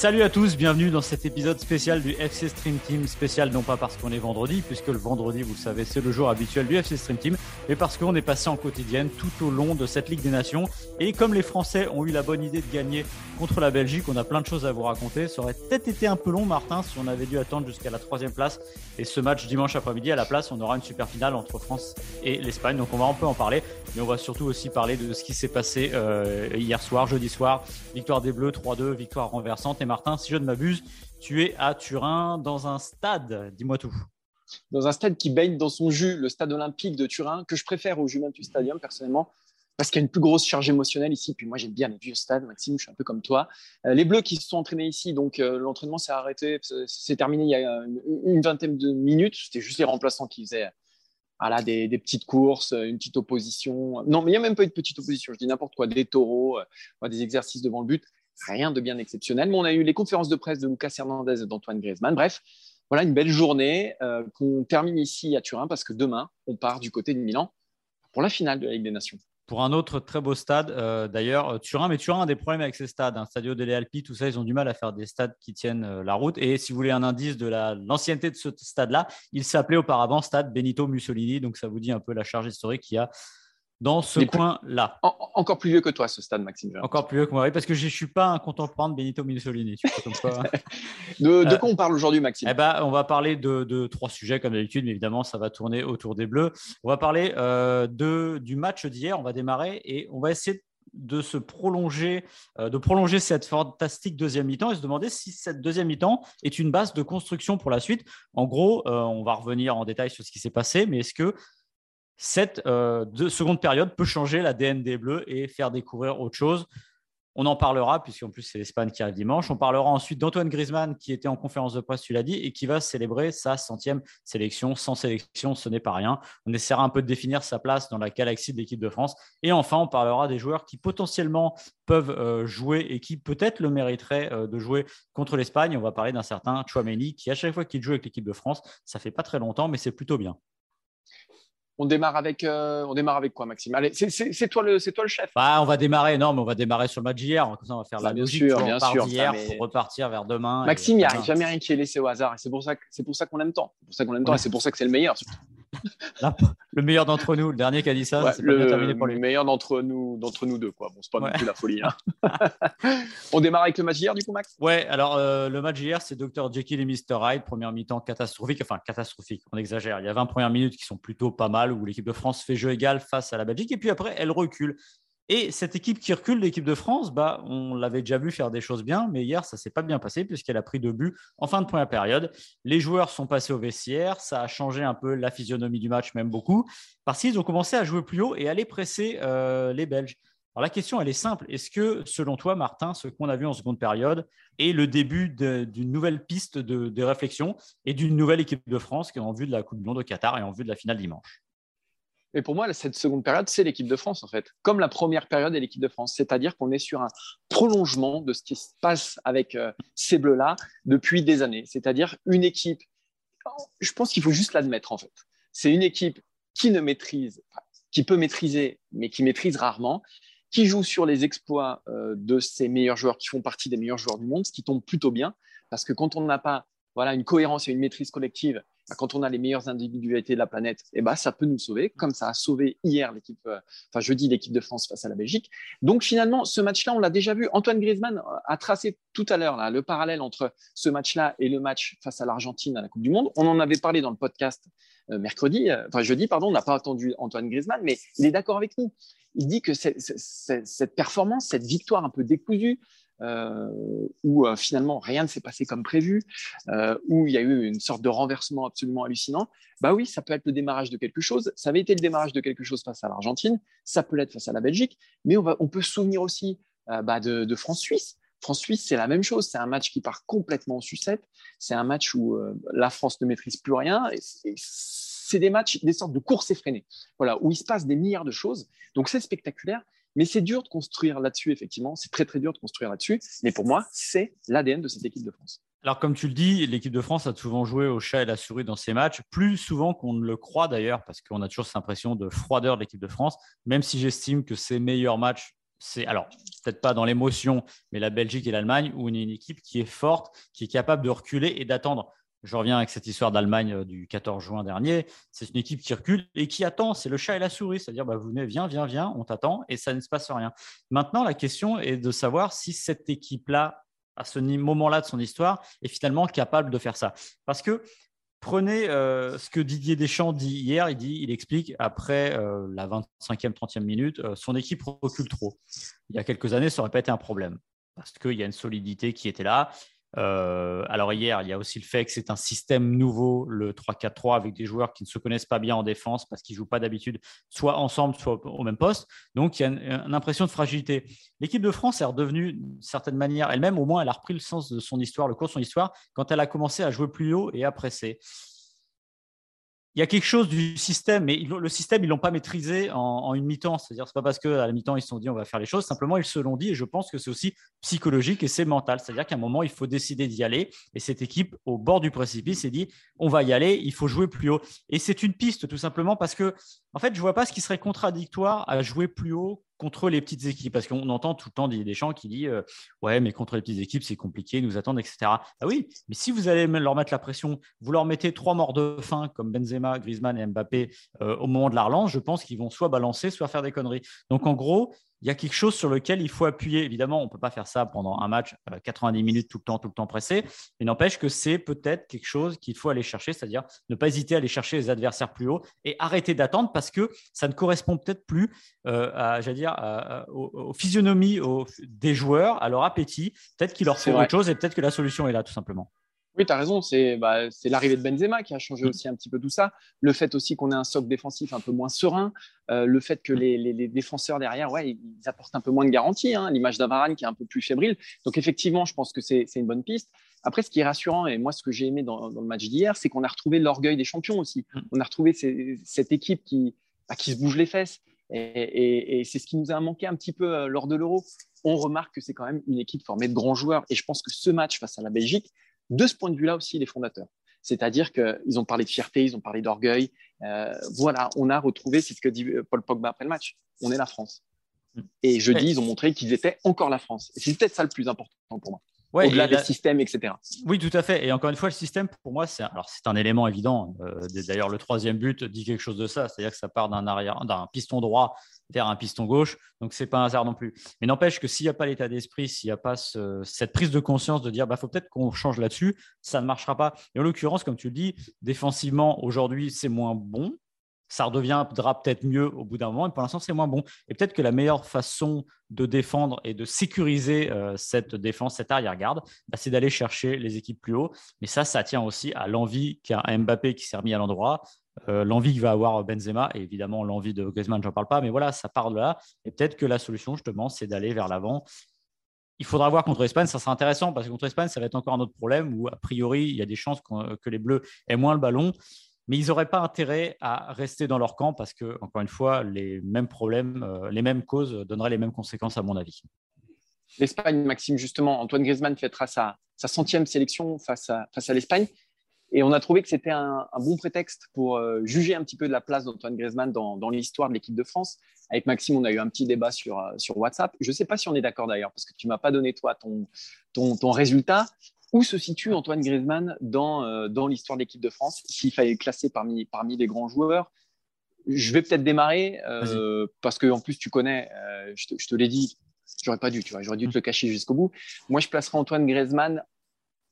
Salut à tous, bienvenue dans cet épisode spécial du FC Stream Team. Spécial non pas parce qu'on est vendredi, puisque le vendredi, vous le savez, c'est le jour habituel du FC Stream Team, mais parce qu'on est passé en quotidienne tout au long de cette Ligue des Nations. Et comme les Français ont eu la bonne idée de gagner contre la Belgique, on a plein de choses à vous raconter. Ça aurait peut-être été un peu long, Martin, si on avait dû attendre jusqu'à la troisième place. Et ce match dimanche après-midi, à la place, on aura une super finale entre France et l'Espagne. Donc on va un peu en parler, mais on va surtout aussi parler de ce qui s'est passé euh, hier soir, jeudi soir. Victoire des Bleus, 3-2, victoire renversante. Martin, si je ne m'abuse, tu es à Turin dans un stade. Dis-moi tout. Dans un stade qui baigne dans son jus, le stade olympique de Turin, que je préfère au Juventus Stadium personnellement, parce qu'il y a une plus grosse charge émotionnelle ici. Puis moi, j'aime bien les vieux stades, Maxime, je suis un peu comme toi. Euh, les Bleus qui se sont entraînés ici, donc euh, l'entraînement s'est arrêté, c'est terminé il y a une, vingtaine de minutes. C'était juste les remplaçants qui faisaient voilà, des, des, petites courses, une petite opposition. Non, mais il n'y a même pas eu de petite opposition, je dis n'importe quoi, des taureaux, euh, des exercices devant le but rien de bien exceptionnel. Mais on a eu les conférences de presse de Lucas Hernandez et d'Antoine Griezmann. Bref, voilà une belle journée euh, qu'on termine ici à Turin parce que demain, on part du côté de Milan pour la finale de la Ligue des Nations. Pour un autre très beau stade, euh, d'ailleurs, Turin, mais Turin a des problèmes avec ses stades. Un Stadio delle Alpi, tout ça, ils ont du mal à faire des stades qui tiennent euh, la route. Et si vous voulez un indice de l'ancienneté de ce stade-là, il s'appelait auparavant Stade Benito Mussolini. Donc ça vous dit un peu la charge historique qu'il y a dans ce coin-là. encore plus vieux que toi, ce stade, Maxime. Encore plus vieux que moi, oui, parce que je ne suis pas un contemporain de Benito Mussolini. de, de, quoi on parle aujourd'hui, Maxime? eh ben, On va parler de, de trois sujets, comme d'habitude, mais évidemment, ça va tourner autour des Bleus. On va parler euh, de, du match d'hier, on va démarrer et on va essayer de se prolonger, euh, de prolonger cette fantastique deuxième mi-temps et se demander si cette deuxième mi-temps est une base de construction pour la suite. En gros, euh, on va revenir en détail sur ce qui s'est passé, mais est-ce que cette euh, seconde période peut changer l'ADN des Bleus et faire découvrir autre chose. On en parlera, puisqu'en plus c'est l'Espagne qui arrive dimanche. On parlera ensuite d'Antoine Griezmann, qui était en conférence de presse, tu l'as dit, et qui va célébrer sa centième sélection. Sans sélection, ce n'est pas rien. On essaiera un peu de définir sa place dans la galaxie de l'équipe de France. Et enfin, on parlera des joueurs qui potentiellement peuvent euh, jouer et qui peut-être le mériteraient euh, de jouer contre l'Espagne. On va parler d'un certain Chouameni, qui à chaque fois qu'il joue avec l'équipe de France, ça fait pas très longtemps, mais c'est plutôt bien. On démarre avec, euh, on démarre avec quoi, Maxime? Allez, c'est toi le, c'est toi le chef. Bah, on va démarrer. Non, mais on va démarrer sur le match d'hier. on va faire la bien sûr, bien sûr. D'hier pour repartir vers demain. Maxime, il n'y a jamais rien qui est laissé au hasard. Et c'est pour ça, c'est pour ça qu'on aime tant. C'est pour ça qu'on aime tant. Et c'est pour ça que c'est le meilleur. Le meilleur d'entre nous, le dernier qui a dit ça, c'est le, terminé pour lui. Le meilleur d'entre nous, d'entre nous deux, quoi. Bon, c'est pas non plus la folie. Hein. on démarre avec le match d'hier, du coup, Max? Ouais. Alors euh, le match d'hier, c'est Dr Jekyll et Mr Hyde. Première mi-temps catastrophique, enfin catastrophique. On exagère. Il y a 20 premières minutes qui sont plutôt pas mal où l'équipe de France fait jeu égal face à la Belgique et puis après elle recule. Et cette équipe qui recule, l'équipe de France, bah, on l'avait déjà vu faire des choses bien, mais hier, ça s'est pas bien passé puisqu'elle a pris deux buts en fin de première période. Les joueurs sont passés au vestiaire, ça a changé un peu la physionomie du match, même beaucoup, parce qu'ils ont commencé à jouer plus haut et à aller presser euh, les Belges. Alors la question, elle est simple. Est-ce que, selon toi, Martin, ce qu'on a vu en seconde période est le début d'une nouvelle piste de, réflexion et d'une nouvelle équipe de France qui en vue de la Coupe du Monde au Qatar et en vue de la finale dimanche? Mais pour moi, cette seconde période, c'est l'équipe de France, en fait. Comme la première période est l'équipe de France. C'est-à-dire qu'on est sur un prolongement de ce qui se passe avec euh, ces Bleus-là depuis des années. C'est-à-dire une équipe, je pense qu'il faut juste l'admettre, en fait. C'est une équipe qui ne maîtrise, qui peut maîtriser, mais qui maîtrise rarement, qui joue sur les exploits euh, de ses meilleurs joueurs, qui font partie des meilleurs joueurs du monde, ce qui tombe plutôt bien. Parce que quand on n'a pas voilà, une cohérence et une maîtrise collective, quand on a les meilleures individualités de la planète, eh ben, ça peut nous sauver, comme ça a sauvé hier l'équipe, euh, jeudi l'équipe de France face à la Belgique. Donc finalement, ce match-là, on l'a déjà vu. Antoine Griezmann a tracé tout à l'heure le parallèle entre ce match-là et le match face à l'Argentine à la Coupe du Monde. On en avait parlé dans le podcast euh, mercredi, euh, enfin jeudi, pardon, on n'a pas attendu Antoine Griezmann, mais il est d'accord avec nous. Il dit que cette performance, cette victoire un peu décousue, où finalement rien ne s'est passé comme prévu, où il y a eu une sorte de renversement absolument hallucinant, bah oui, ça peut être le démarrage de quelque chose. Ça avait été le démarrage de quelque chose face à l'Argentine, ça peut l'être face à la Belgique, mais on, va, on peut se souvenir aussi bah, de, France-Suisse. France-Suisse, c'est la même chose. C'est un match qui part complètement en sucette. C'est un match où la France ne maîtrise plus rien. C'est des matchs, des sortes de courses effrénées, voilà, où il se passe des milliards de choses. Donc c'est spectaculaire, mais c'est dur de construire là-dessus, effectivement. C'est très, très dur de construire là-dessus. Mais pour moi, c'est l'ADN de cette équipe de France. Alors, comme tu le dis, l'équipe de France a souvent joué au chat et la souris dans ses matchs, plus souvent qu'on ne le croit d'ailleurs, parce qu'on a toujours cette impression de froideur de l'équipe de France, même si j'estime que ses meilleurs matchs, c'est, alors, peut-être pas dans l'émotion, mais la Belgique et l'Allemagne, où on est une équipe qui est forte, qui est capable de reculer et d'attendre je reviens avec cette histoire d'Allemagne euh, du 14 juin dernier. C'est une équipe qui recule et qui attend. C'est le chat et la souris. C'est-à-dire, bah, vous venez, viens, viens, viens, on t'attend et ça ne se passe rien. Maintenant, la question est de savoir si cette équipe-là, à ce moment-là de son histoire, est finalement capable de faire ça. Parce que prenez euh, ce que Didier Deschamps dit hier. Il dit, il explique après euh, la 25e, 30e minute, son équipe recule trop. Il y a quelques années, ça n'aurait pas été un problème parce qu'il y a une solidité qui était là. Euh, alors hier, il y a aussi le fait que c'est un système nouveau, le 3-4-3, avec des joueurs qui ne se connaissent pas bien en défense parce qu'ils jouent pas d'habitude soit ensemble, soit au même poste. Donc il y a une, impression de fragilité. L'équipe de France est redevenue d'une certaine manière elle-même, au moins elle a repris le sens de son histoire, le cours de son histoire, quand elle a commencé à jouer plus haut et à presser il y a quelque chose du système, mais le système, ils l'ont pas maîtrisé en, une mi-temps. C'est-à-dire, c'est pas parce qu'à la mi-temps, ils se sont dit on va faire les choses. Simplement, ils se l'ont dit, et je pense que c'est aussi psychologique et c'est mental. C'est-à-dire qu'à un moment, il faut décider d'y aller. Et cette équipe, au bord du précipice, s'est dit on va y aller, il faut jouer plus haut. Et c'est une piste, tout simplement, parce que, en fait, je vois pas ce qui serait contradictoire à jouer plus haut contre les petites équipes Parce qu'on entend tout le temps des, gens qui disent euh, Ouais, mais contre les petites équipes, c'est compliqué, nous attendent, etc. Ah oui, mais si vous allez leur mettre la pression, vous leur mettez trois morts de faim comme Benzema, Griezmann et Mbappé euh, au moment de la relance, je pense qu'ils vont soit balancer, soit faire des conneries. Donc en gros, il y a quelque chose sur lequel il faut appuyer. Évidemment, on ne peut pas faire ça pendant un match 90 euh, minutes tout le temps, tout le temps pressé, mais n'empêche que c'est peut-être quelque chose qu'il faut aller chercher, c'est-à-dire ne pas hésiter à aller chercher les adversaires plus haut et arrêter d'attendre parce que ça ne correspond peut-être plus euh, à, dire, aux, physionomies des joueurs, à leur appétit. Peut-être qu'il leur faut autre chose et peut-être que la solution est là, tout simplement. Oui, tu as raison. Bah, c'est l'arrivée de Benzema qui a changé mm. aussi un petit peu tout ça. Le fait aussi qu'on ait un socle défensif un peu moins serein. Euh, le fait que les, défenseurs derrière, ouais, ils apportent un peu moins de garantie. Hein. L'image d'Avaran qui est un peu plus fébrile. Donc, effectivement, je pense que c'est une bonne piste. Après, ce qui est rassurant, et moi, ce que j'ai aimé dans, le match d'hier, c'est qu'on a retrouvé l'orgueil des champions aussi. Mm. On a retrouvé cette équipe qui, bah, qui se bouge les fesses. Et, et c'est ce qui nous a manqué un petit peu euh, lors de l'Euro. On remarque que c'est quand même une équipe formée de grands joueurs. Et je pense que ce match face à la Belgique, de ce point de vue-là aussi, les fondateurs. C'est-à-dire qu'ils ont parlé de fierté, ils ont parlé d'orgueil. Euh, voilà, on a retrouvé, c'est ce que dit Paul Pogba après le match, on est la France. Et jeudi, ils ont montré qu'ils étaient encore la France. Et c'est peut-être ça le plus important pour moi. Ouais, au-delà des systèmes, etc. Oui, tout à fait. Et encore une fois, le système, pour moi, c'est alors c'est un élément évident. Euh, d'ailleurs, le troisième but dit quelque chose de ça, c'est-à-dire que ça part d'un arrière, d'un piston droit vers un piston gauche. Donc, c'est pas un hasard non plus. Mais n'empêche que s'il n'y a pas l'état d'esprit, s'il n'y a pas cette prise de conscience de dire, bah, faut peut-être qu'on change là-dessus, ça ne marchera pas. Et en l'occurrence, comme tu le dis, défensivement, aujourd'hui, c'est moins bon ça redeviendra peut-être mieux au bout d'un moment, mais pour l'instant, c'est moins bon. Et peut-être que la meilleure façon de défendre et de sécuriser euh, cette défense, cette arrière-garde, bah, c'est d'aller chercher les équipes plus haut. Mais ça, ça tient aussi à l'envie qu'a Mbappé qui s'est remis à l'endroit, euh, l'envie qu'il va avoir Benzema, et évidemment l'envie de Griezmann, j'en parle pas, mais voilà, ça part de là. Et peut-être que la solution, justement, c'est d'aller vers l'avant. Il faudra voir contre l'Espagne, ça sera intéressant parce que contre l'Espagne, ça va être encore un autre problème où, a priori, il y a des chances que les Bleus aient moins le ballon mais ils n'auraient pas intérêt à rester dans leur camp parce que, encore une fois, les mêmes problèmes, euh, les mêmes causes donneraient les mêmes conséquences, à mon avis. L'Espagne, Maxime, justement, Antoine Griezmann fêtera sa, sa centième sélection face à, l'Espagne. Et on a trouvé que c'était un, bon prétexte pour euh, juger un petit peu de la place d'Antoine Griezmann dans, l'histoire de l'équipe de France. Avec Maxime, on a eu un petit débat sur, euh, WhatsApp. Je ne sais pas si on est d'accord d'ailleurs, parce que tu ne m'as pas donné, toi, ton résultat. Où se situe Antoine Griezmann dans, euh, dans l'histoire de l'équipe de France? S'il fallait le classer parmi, parmi les grands joueurs, je vais peut-être démarrer euh, parce que en plus tu connais, euh, je te, je te l'ai dit, j'aurais pas dû, tu vois, j'aurais dû te le cacher jusqu'au bout. Moi, je placerai Antoine Griezmann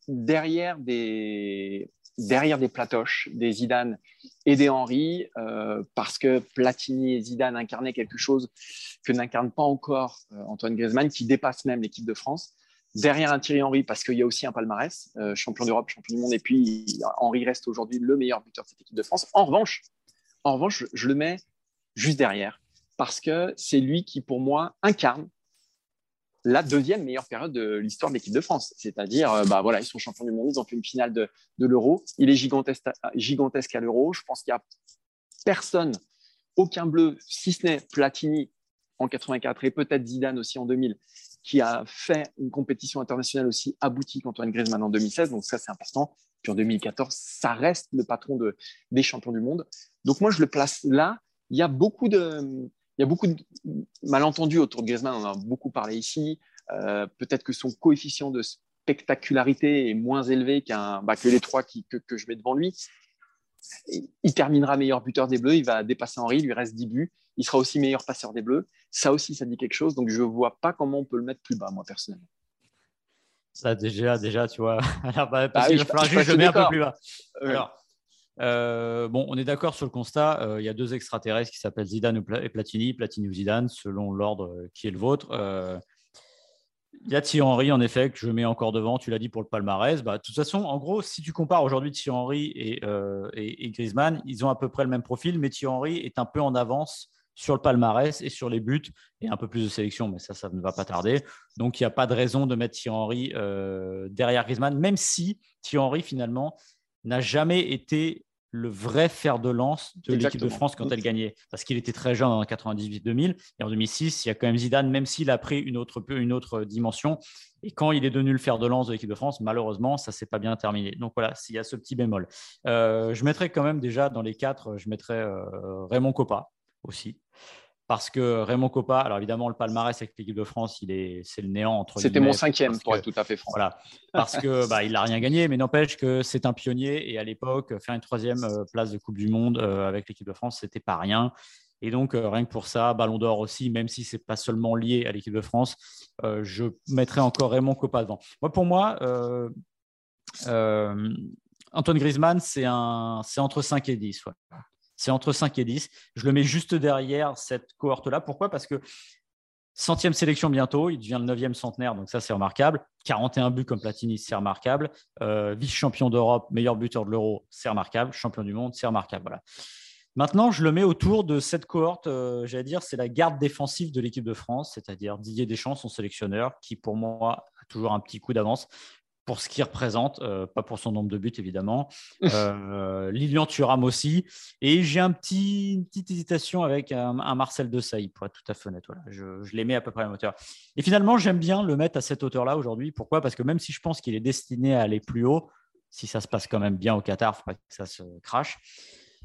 derrière des derrière des Platoches, des Zidane et des Henry, parce que Platini et Zidane incarnaient quelque chose que n'incarne pas encore Antoine Griezmann, qui dépasse même l'équipe de France. Derrière un Thierry Henry, parce qu'il y a aussi un palmarès, euh, champion d'Europe, champion du monde, et puis Henry reste aujourd'hui le meilleur buteur de cette équipe de France. En revanche, en revanche, je le mets juste derrière, parce que c'est lui qui, pour moi, incarne la deuxième meilleure période de l'histoire de l'équipe de France. C'est-à-dire, euh, bah voilà, ils sont champions du monde, ils ont fait une finale de, l'Euro. Il est gigantesque, gigantesque à l'Euro. Je pense qu'il n'y a personne, aucun bleu, si ce n'est Platini en 84 et peut-être Zidane aussi en 2000, qui a fait une compétition internationale aussi aboutie qu'Antoine Griezmann en 2016. Donc ça, c'est important. Puis en 2014, ça reste le patron de, des champions du monde. Donc moi, je le place là. Il y a beaucoup de, il y a beaucoup de malentendus autour de Griezmann, on en a beaucoup parlé ici. Euh, peut-être que son coefficient de spectacularité est moins élevé qu'un, bah, que les trois que, je mets devant lui. Il terminera meilleur buteur des Bleus, il va dépasser Henri, il lui reste 10 buts. Il sera aussi meilleur passeur des Bleus. Ça aussi, ça dit quelque chose. Donc, je ne vois pas comment on peut le mettre plus bas, moi, personnellement. Ça, déjà, déjà, tu vois. Alors, bah, parce ah je, je, mets un peu plus bas. Alors, euh, bon, on est d'accord sur le constat. Euh, il y a deux extraterrestres qui s'appellent Zidane et Platini, Platini ou Zidane, selon l'ordre euh, qui est le vôtre. Il y a Thierry Henry, en effet, que je mets encore devant. Tu l'as dit pour le palmarès. Bah, de toute façon, en gros, si tu compares aujourd'hui Thierry Henry et, et, Griezmann, ils ont à peu près le même profil, mais Thierry Henry est un peu en avance sur le palmarès et sur les buts et un peu plus de sélection, mais ça, ça ne va pas tarder. Donc, il n'y a pas de raison de mettre Thierry Henry derrière Griezmann, même si Thierry Henry, finalement, n'a jamais été le vrai fer de lance de l'équipe de France quand elle gagnait. Parce qu'il était très jeune en 98-2000 et en 2006, il y a quand même Zidane, même s'il a pris une autre, une autre dimension. Et quand il est devenu le fer de lance de l'équipe de France, malheureusement, ça s'est pas bien terminé. Donc voilà, il y a ce petit bémol. Euh, je mettrais quand même déjà dans les quatre, je mettrais euh, Raymond Coppa aussi parce que Raymond Coppa, alors évidemment, le palmarès avec l'équipe de France, il est, c'est le néant entre C'était mon cinquième, pour être tout à fait franc. Voilà, parce que bah, il n'a rien gagné, mais n'empêche que c'est un pionnier et à l'époque, faire une troisième euh, place de Coupe du Monde euh, avec l'équipe de France, c'était pas rien. Et donc, euh, rien que pour ça, Ballon d'Or aussi, même si c'est pas seulement lié à l'équipe de France, je mettrais encore Raymond Coppa devant. Moi, pour moi, Antoine Griezmann, c'est, un, c'est entre 5 et 10. Ouais c'est entre 5 et 10. Je le mets juste derrière cette cohorte-là. Pourquoi? Parce que centième sélection bientôt, il devient le neuvième centenaire, donc ça c'est remarquable. 41 buts comme Platini, c'est remarquable. Euh, vice-champion d'Europe, meilleur buteur de l'Euro, c'est remarquable. Champion du monde, c'est remarquable. Voilà. Maintenant, je le mets autour de cette cohorte, euh, j'allais dire, c'est la garde défensive de l'équipe de France, c'est-à-dire Didier Deschamps, son sélectionneur, qui pour moi a toujours un petit coup d'avance pour ce qu'il représente, euh, pas pour son nombre de buts évidemment. Euh, Lilian Thuram aussi. Et j'ai un petit, une petite hésitation avec un, Marcel Desailly, pour être tout à fait honnête. Voilà. Je, je les mets à peu près à la hauteur. Et finalement, j'aime bien le mettre à cette hauteur-là aujourd'hui. Pourquoi? Parce que même si je pense qu'il est destiné à aller plus haut, si ça se passe quand même bien au Qatar, il faudrait que ça se crache.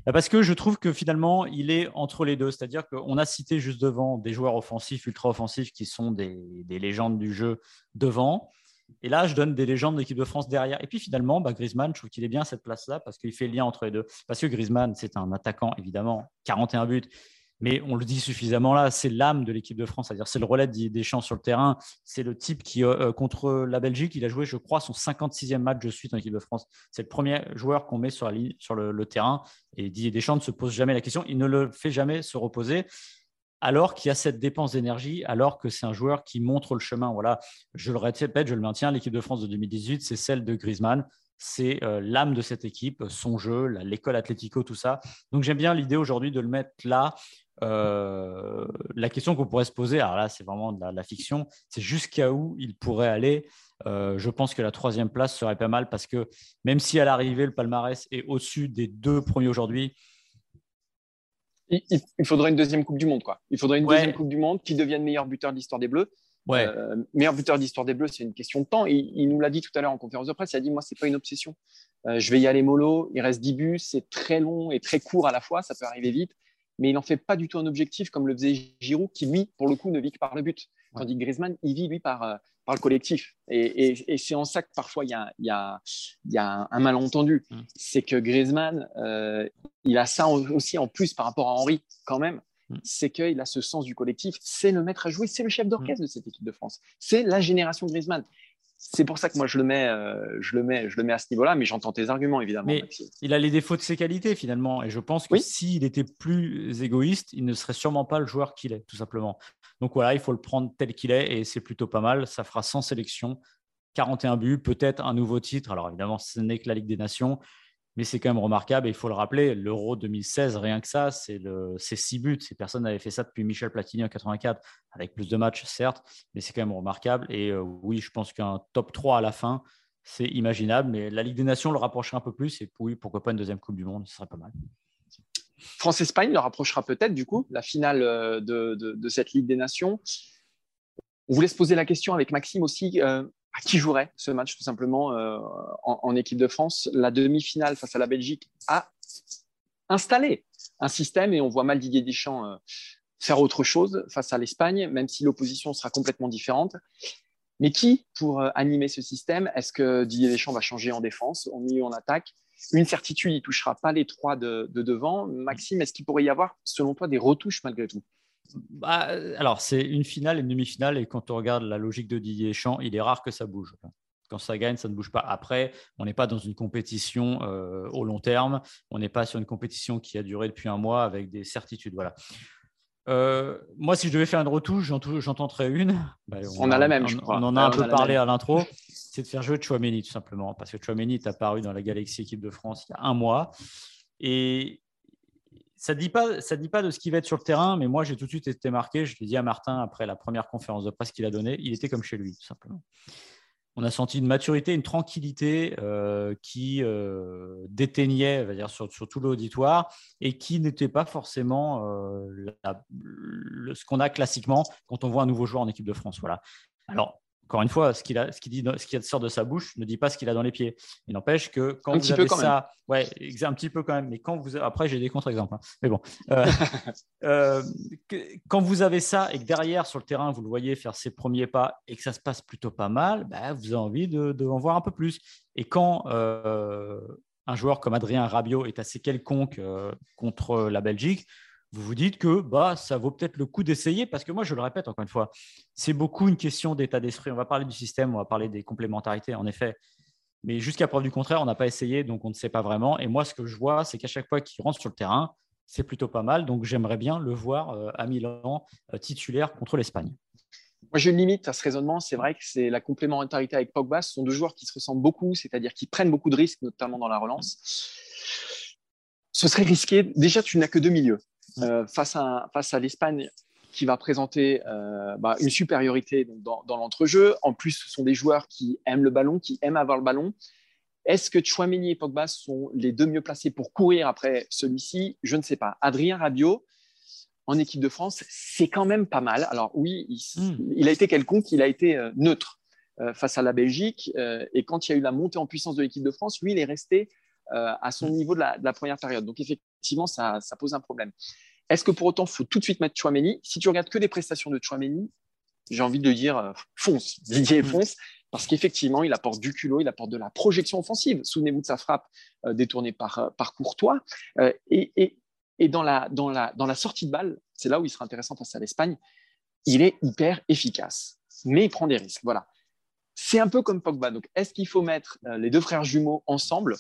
Bah, parce que je trouve que finalement, il est entre les deux. C'est-à-dire qu'on a cité juste devant des joueurs offensifs, ultra-offensifs, qui sont des, des légendes du jeu devant. Et là, je donne des légendes de l'équipe de France derrière. Et puis finalement, bah, Griezmann, je trouve qu'il est bien à cette place-là parce qu'il fait le lien entre les deux. Parce que Griezmann, c'est un attaquant, évidemment, 41 buts. Mais on le dit suffisamment là, c'est l'âme de l'équipe de France, c'est-à-dire c'est le relais des champs sur le terrain. C'est le type qui, euh, euh, contre la Belgique, il a joué, je crois, son 56e match de suite en équipe de France. C'est le premier joueur qu'on met sur, la ligne, sur le, le terrain. Et Didier Deschamps ne se pose jamais la question. Il ne le fait jamais se reposer alors qu'il y a cette dépense d'énergie, alors que c'est un joueur qui montre le chemin. Voilà, je le répète, je le maintiens, l'équipe de France de 2018, c'est celle de Griezmann. C'est euh, l'âme de cette équipe, son jeu, l'école Atlético, tout ça. Donc j'aime bien l'idée aujourd'hui de le mettre là. Euh, la question qu'on pourrait se poser, alors là c'est vraiment de la, fiction, c'est jusqu'à où il pourrait aller? Euh, je pense que la troisième place serait pas mal parce que même si à l'arrivée le palmarès est au-dessus des deux premiers aujourd'hui, il, faudrait une deuxième Coupe du Monde, quoi. Il faudrait une deuxième Coupe du Monde qui devienne meilleur buteur de l'histoire des Bleus. Euh, meilleur buteur d'histoire des Bleus, c'est une question de temps. Il, il nous l'a dit tout à l'heure en conférence de presse. Il a dit Moi, c'est pas une obsession. Euh, je vais y aller mollo. Il reste 10 buts. C'est très long et très court à la fois. Ça peut arriver vite. Mais il n'en fait pas du tout un objectif comme le faisait Giroud, qui, lui, pour le coup, ne vit que par le but. Tandis que Griezmann, il vit, lui, par, euh, par le collectif. Et, c'est en ça que parfois il y a, un malentendu. Mm. C'est que Griezmann, euh, il a ça aussi en plus par rapport à Henri, quand même. Mm. C'est qu'il a ce sens du collectif. C'est le maître à jouer, c'est le chef d'orchestre mm. de cette équipe de France. C'est la génération Griezmann. C'est pour ça que moi je le mets, euh, je le mets, je le mets à ce niveau-là, mais j'entends tes arguments évidemment. Mais il a les défauts de ses qualités finalement, et je pense que s'il était plus égoïste, il ne serait sûrement pas le joueur qu'il est, tout simplement. Donc voilà, il faut le prendre tel qu'il est, et c'est plutôt pas mal. Ça fera 100 sélections, 41 buts, peut-être un nouveau titre. Alors évidemment, ce n'est que la Ligue des Nations, mais c'est quand même remarquable. Et il faut le rappeler, l'Euro 2016, rien que ça, c'est six buts. Ces personnes n'avaient fait ça depuis Michel Platini en 84, avec plus de matchs, certes, mais c'est quand même remarquable. Et euh, oui, je pense qu'un top 3 à la fin, c'est imaginable. Mais la Ligue des Nations le rapprocherait un peu plus. Et oui, pourquoi pas une deuxième Coupe du Monde, ce serait pas mal. France-Espagne le rapprochera peut-être, du coup, la finale euh, de, cette Ligue des Nations. On voulait se poser la question avec Maxime aussi. Euh, à qui jouerait ce match tout simplement euh, en, équipe de France. La demi-finale face à la Belgique a installé un système et on voit mal Didier Deschamps euh, faire autre chose face à l'Espagne, même si l'opposition sera complètement différente. Mais qui pour euh, animer ce système Est-ce que Didier Deschamps va changer en défense, en milieu, en attaque? Une certitude, il touchera pas les trois de devant. Maxime, est-ce qu'il pourrait y avoir, selon toi, des retouches malgré tout? Bah, alors, c'est une finale et une demi-finale. Et quand on regarde la logique de Didier Deschamps, il est rare que ça bouge. Quand ça gagne, ça ne bouge pas. Après, on n'est pas dans une compétition euh, au long terme. On n'est pas sur une compétition qui a duré depuis un mois avec des certitudes. Voilà. Euh, moi, si je devais faire une retouche, j'en tenterais une. Bah, on, a la même, je crois. On en a un peu parlé à l'intro. C'est de faire jouer Chouameni, tout simplement. Parce que Chouameni est apparu dans la Galaxy équipe de France il y a un mois. Et ça ne dit, pas, de ce qui va être sur le terrain, mais moi, j'ai tout de suite été marqué. Je l'ai dit à Martin après la première conférence de presse qu'il a donnée. Il était comme chez lui, tout simplement. On a senti une maturité, une tranquillité euh, qui euh, déteignait dire, sur, tout l'auditoire et qui n'était pas forcément euh, ce qu'on a classiquement quand on voit un nouveau joueur en équipe de France. Voilà. Encore une fois, ce qu'il a, ce qu'il dit, ce qui sort de sa bouche ne dit pas ce qu'il a dans les pieds. Il n'empêche que quand vous avez ça, ouais, un petit peu quand même. Mais quand vous, après, j'ai des contre-exemples. Hein. Mais bon, euh, euh, quand vous avez ça et que derrière sur le terrain vous le voyez faire ses premiers pas et que ça se passe plutôt pas mal, bah, vous avez envie de, en voir un peu plus. Et quand euh, un joueur comme Adrien Rabiot est assez quelconque contre la Belgique, vous vous dites que bah, ça vaut peut-être le coup d'essayer, parce que moi, je le répète encore une fois, c'est beaucoup une question d'état d'esprit. On va parler du système, on va parler des complémentarités, en effet. Mais jusqu'à preuve du contraire, on n'a pas essayé, donc on ne sait pas vraiment. Et moi, ce que je vois, c'est qu'à chaque fois qu'il rentre sur le terrain, c'est plutôt pas mal. Donc j'aimerais bien le voir euh, à Milan euh, titulaire contre l'Espagne. Moi, j'ai une limite à ce raisonnement. C'est vrai que c'est la complémentarité avec Pogba. Ce sont deux joueurs qui se ressemblent beaucoup, c'est-à-dire qui prennent beaucoup de risques, notamment dans la relance. Ce serait risqué. Déjà, tu n'as que deux milieux. Euh, face à, face à l'Espagne qui va présenter euh, bah, une supériorité dans, l'entrejeu. En plus, ce sont des joueurs qui aiment le ballon, qui aiment avoir le ballon. Est-ce que Chouameni et Pogba sont les deux mieux placés pour courir après celui-ci? Je ne sais pas. Adrien Rabiot, en équipe de France, c'est quand même pas mal. Alors oui, il, hmm. a été quelconque, il a été euh, neutre face à la Belgique. et quand il y a eu la montée en puissance de l'équipe de France, lui, il est resté à son hmm. niveau de la, de la, première période. Donc effectivement, effectivement, ça, pose un problème. Est-ce que pour autant, il faut tout de suite mettre Chouameni? Si tu regardes que les prestations de Chouameni, j'ai envie de dire euh, fonce, Didier mm. fonce, parce qu'effectivement, il apporte du culot, il apporte de la projection offensive. Souvenez-vous de sa frappe euh, détournée par, euh, par Courtois. et, dans, la, dans, la, dans la sortie de balle, c'est là où il sera intéressant face à l'Espagne, il est hyper efficace, mais il prend des risques. Voilà. C'est un peu comme Pogba. Donc, est-ce qu'il faut mettre les deux frères jumeaux ensemble?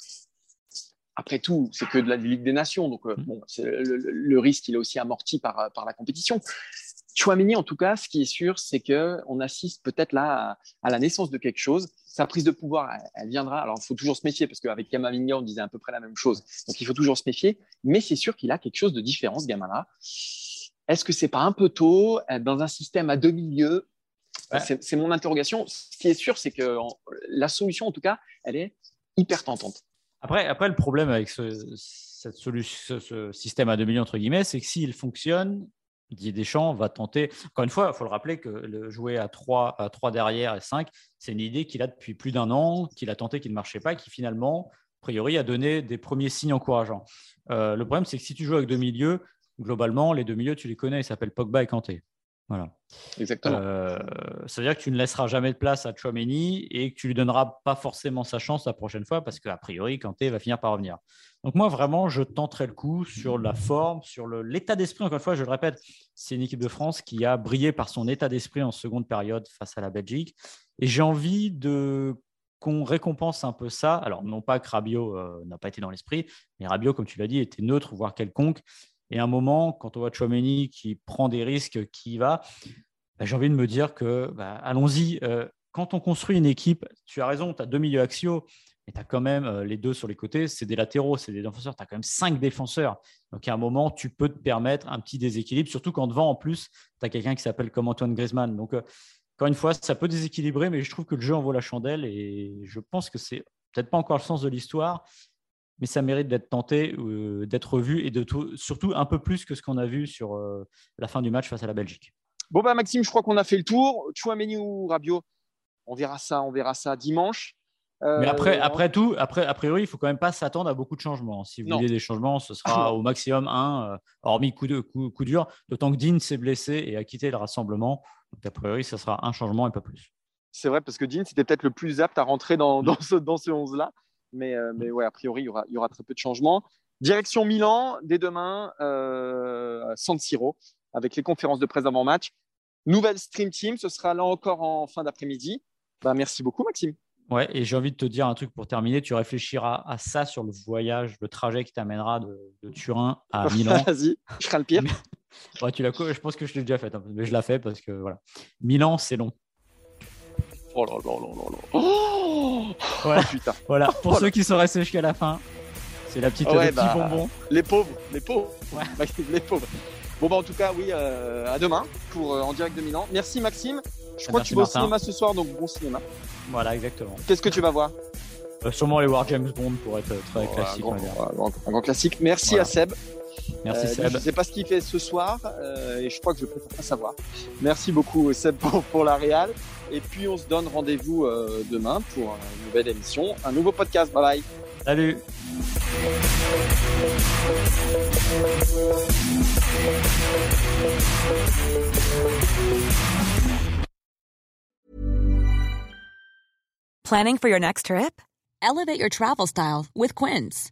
Après tout, c'est que de la Ligue des Nations, donc euh, bon, le, risque, il est aussi amorti par, par la compétition. Chouamini, en tout cas, ce qui est sûr, c'est qu'on assiste peut-être là à, la naissance de quelque chose. Sa prise de pouvoir, elle, viendra. Alors, il faut toujours se méfier, parce qu'avec Kamavinga, on disait à peu près la même chose. Donc, il faut toujours se méfier. Mais c'est sûr qu'il a quelque chose de différent, ce gamin-là. Est-ce que c'est pas un peu tôt dans un système à deux milieux C'est mon interrogation. Ce qui est sûr, c'est que la solution, en tout cas, elle est hyper tentante. Après, après, le problème avec ce, système à 2 millions, entre guillemets, c'est que s'il fonctionne, Didier Deschamps va tenter. Encore une fois, il faut le rappeler que le jouer à 3, à 3 derrière et 5, c'est une idée qu'il a depuis plus d'un an, qu'il a tenté, qui ne marchait pas, qui finalement, a priori, a donné des premiers signes encourageants. Euh, le problème, c'est que si tu joues avec deux milieux, globalement, les deux milieux, tu les connais, ils s'appellent Pogba et Kanté. Voilà. Exactement. Euh, ça veut dire que tu ne laisseras jamais de place à Chouameni et que tu lui donneras pas forcément sa chance la prochaine fois parce qu'a priori, Kanté va finir par revenir. Donc moi, vraiment, je tenterai le coup sur la forme, sur l'état d'esprit. Encore une fois, je le répète, c'est une équipe de France qui a brillé par son état d'esprit en seconde période face à la Belgique. Et j'ai envie de qu'on récompense un peu ça. Alors, non pas que Rabiot euh, n'a pas été dans l'esprit, mais Rabiot, comme tu l'as dit, était neutre, voire quelconque. Et à un moment, quand on voit Chouameni qui prend des risques, qui y va, bah, j'ai envie de me dire que, bah, allons-y, euh, quand on construit une équipe, tu as raison, tu as deux milieux axiaux, mais tu as quand même euh, les deux sur les côtés, c'est des latéraux, c'est des défenseurs, tu as quand même cinq défenseurs. Donc à un moment, tu peux te permettre un petit déséquilibre, surtout quand devant, en plus, tu as quelqu'un qui s'appelle comme Antoine Griezmann. Donc, encore une fois, ça peut déséquilibrer, mais je trouve que le jeu en vaut la chandelle et je pense que c'est peut-être pas encore le sens de l'histoire, mais ça mérite d'être tenté, euh, d'être vu et de tout, surtout un peu plus que ce qu'on a vu sur euh, la fin du match face à la Belgique. Bon, bah, Maxime, je crois qu'on a fait le tour. Chouameni ou Rabiot, on verra ça, on verra ça dimanche. Mais après, euh, après tout, après, a priori, il faut quand même pas s'attendre à beaucoup de changements. Si vous voulez des changements, ce sera au maximum un, hormis coup, de, coup, coup dur. D'autant que Dean s'est blessé et a quitté le rassemblement. Donc, a priori, ce sera un changement et pas plus. C'est vrai, parce que Dean, c'était peut-être le plus apte à rentrer dans, dans ce, dans ce 11-là. Mais, euh, mais ouais, a priori, il y, aura, il y aura très peu de changements. Direction Milan, dès demain, euh, San Siro, avec les conférences de presse avant match. Nouvelle Stream Team, ce sera là encore en fin d'après-midi. Bah, merci beaucoup, Maxime. Ouais, et j'ai envie de te dire un truc pour terminer. Tu réfléchiras à ça sur le voyage, le trajet qui t'amènera de, Turin à Milan. Vas-y, je serai le pire. tu l'as, je pense que je l'ai déjà fait, hein, mais je l'ai fait parce que voilà. Milan, c'est long. Oh là là là là là. Oh voilà. putain. voilà. Pour oh ceux qui sont restés jusqu'à la fin, c'est la petite ouais, bah, bonbon. Les pauvres, les pauvres. Ouais. les pauvres. Bon bah en tout cas, oui, euh, à demain pour euh, en direct de Milan. Merci Maxime. Je crois que tu vas au cinéma ce soir, donc bon cinéma. Voilà, exactement. Qu'est-ce que tu vas voir? Euh, Sûrement les War James Bond pour être très classique. Un grand, classique. Merci à Seb. Merci euh, Seb. Je ne sais pas ce qu'il fait ce soir euh, et je crois que je préfère pas savoir. Merci beaucoup Seb pour, la réal. Et puis on se donne rendez-vous demain pour une nouvelle émission, un nouveau podcast. Bye bye. Salut. Planning for your next trip? Elevate your travel style with Quince.